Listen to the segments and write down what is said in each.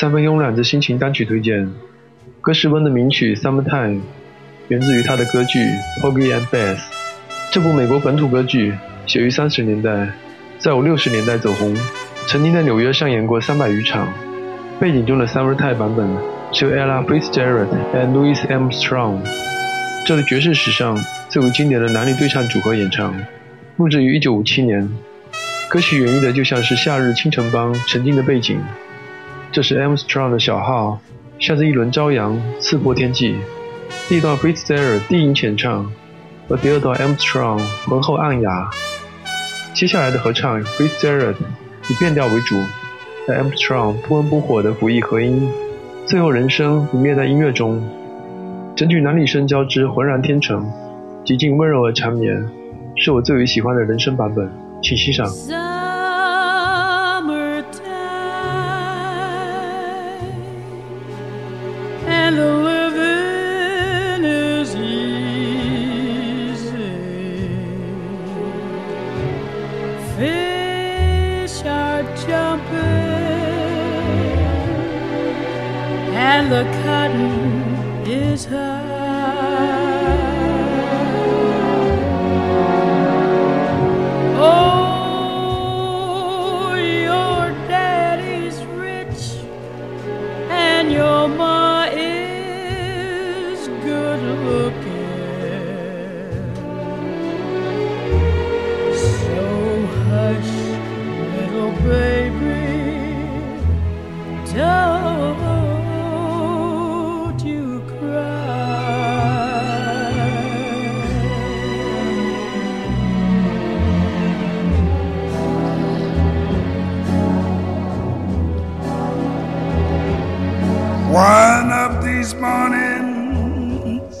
三分慵懒的心情单曲推荐。歌诗温的名曲《Summertime》源自于他的歌剧《Porgy and Bess》。这部美国本土歌剧写于三十年代，在五六十年代走红，曾经在纽约上演过三百余场。背景中的《Summertime》版本是由 Ella Fitzgerald 和 Louis Armstrong 这类爵士史上最为经典的男女对唱组合演唱，录制于1957年。歌曲演绎的就像是夏日清晨般沉静的背景。这是 Armstrong 的小号，像是一轮朝阳刺破天际。第一段 Fitzgerald 低吟浅唱，和第二段 Armstrong 浑厚暗哑。接下来的合唱 Fitzgerald 以变调为主，Armstrong 不温不火的辅以和音，最后人声隐灭在音乐中。整曲男女声交织，浑然天成，极尽温柔而缠绵，是我最为喜欢的人声版本，请欣赏。And the cotton is high. One of these mornings,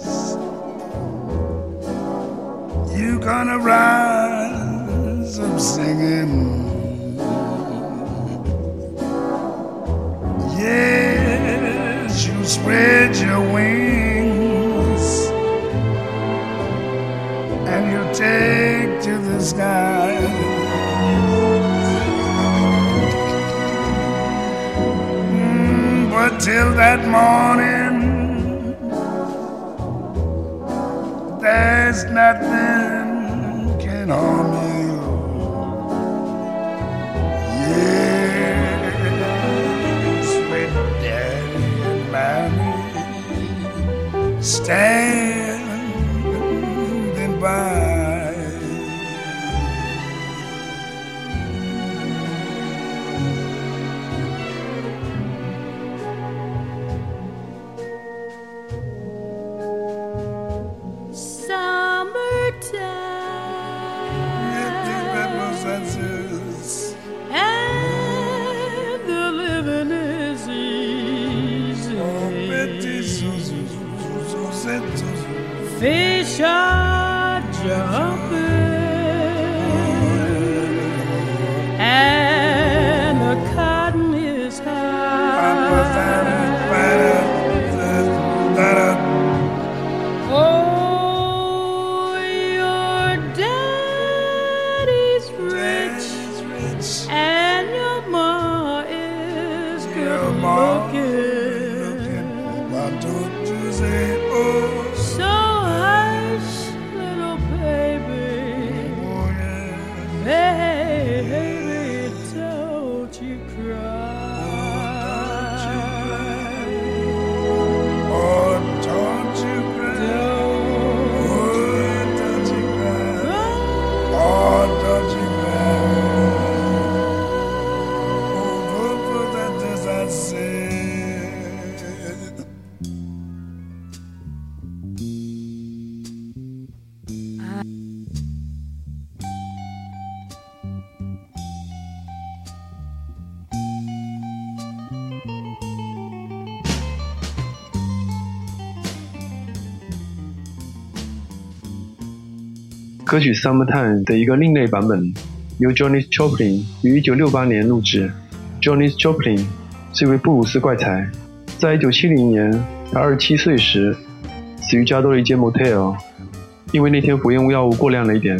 you gonna rise up singing. Yes, you spread your wings and you take to the sky. Till that morning, there's nothing can harm you. Yes, with daddy and mommy standing by. Fish are jumping 歌曲 Summertime》的一个另类版本，由 Johnny Joplin 于1968年录制。Johnny Joplin 是一位布鲁斯怪才，在1970年他27岁时死于加州的一间 motel，因为那天服用药物过量了一点。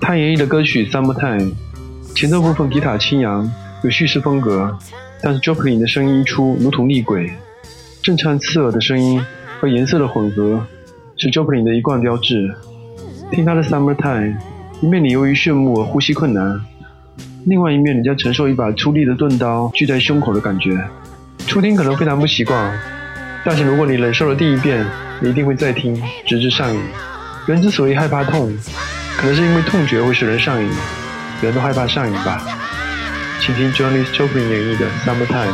他演绎的歌曲《Summertime》前奏部分吉他轻扬，有叙事风格，但是 Joplin 的声音一出，如同厉鬼，震颤刺耳的声音和颜色的混合是 Joplin 的一贯标志。听他的《Summertime》，一面你由于炫目而呼吸困难，另外一面你将承受一把粗粝的钝刀锯在胸口的感觉。初听可能非常不习惯，但是如果你忍受了第一遍，你一定会再听，直至上瘾。人之所以害怕痛，可能是因为痛觉会使人上瘾。人都害怕上瘾吧？请听 Johnny Joplin 演绎的《Summertime》。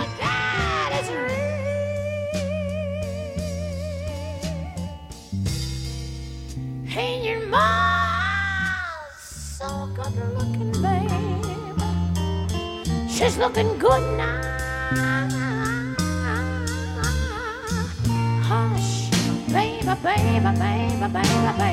Good looking, babe. She's looking good now. Hush, baby, baby, baby, baby, baby.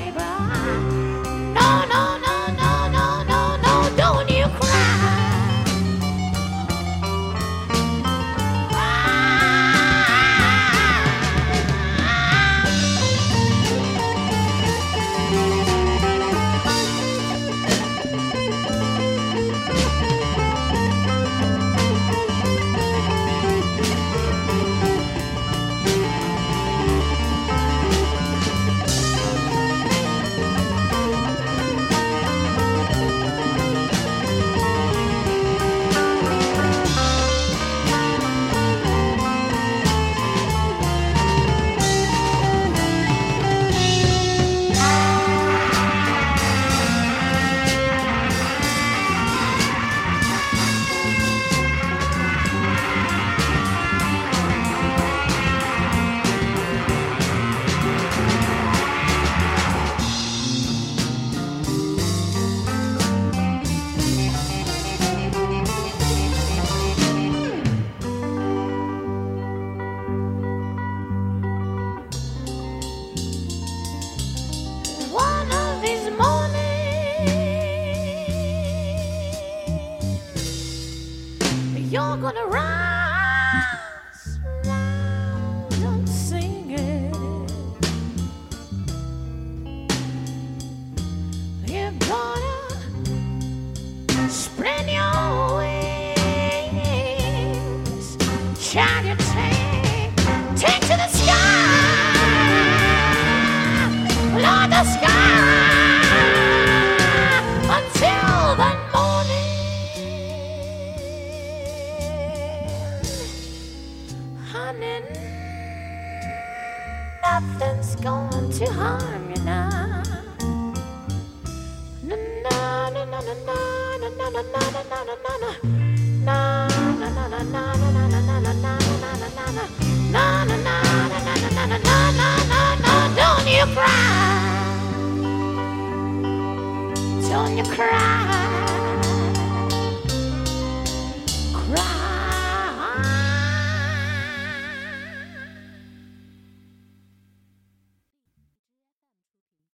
Nothing's going to harm you now. Don't you cry.